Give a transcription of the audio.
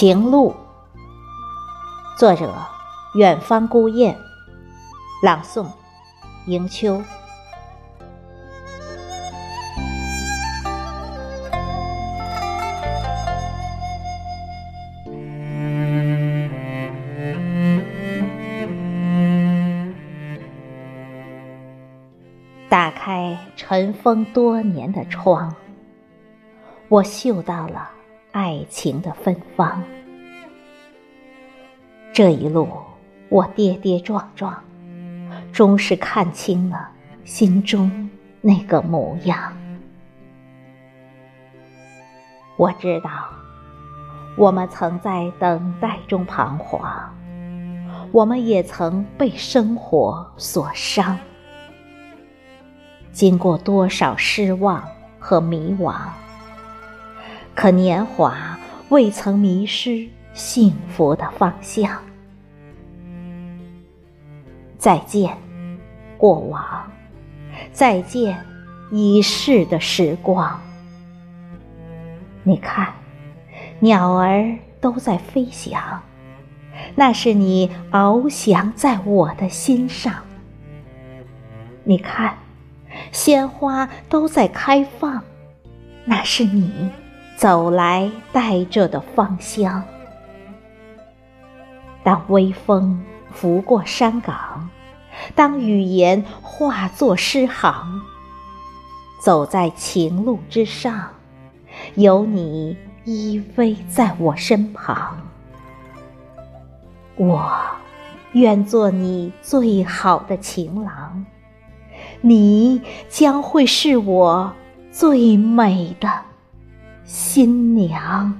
情路，作者：远方孤雁，朗诵：迎秋。打开尘封多年的窗，我嗅到了。爱情的芬芳，这一路我跌跌撞撞，终是看清了心中那个模样。我知道，我们曾在等待中彷徨，我们也曾被生活所伤，经过多少失望和迷惘。可年华未曾迷失幸福的方向。再见，过往；再见，已逝的时光。你看，鸟儿都在飞翔，那是你翱翔在我的心上。你看，鲜花都在开放，那是你。走来带着的芳香。当微风拂过山岗，当语言化作诗行，走在情路之上，有你依偎在我身旁。我愿做你最好的情郎，你将会是我最美的。新娘。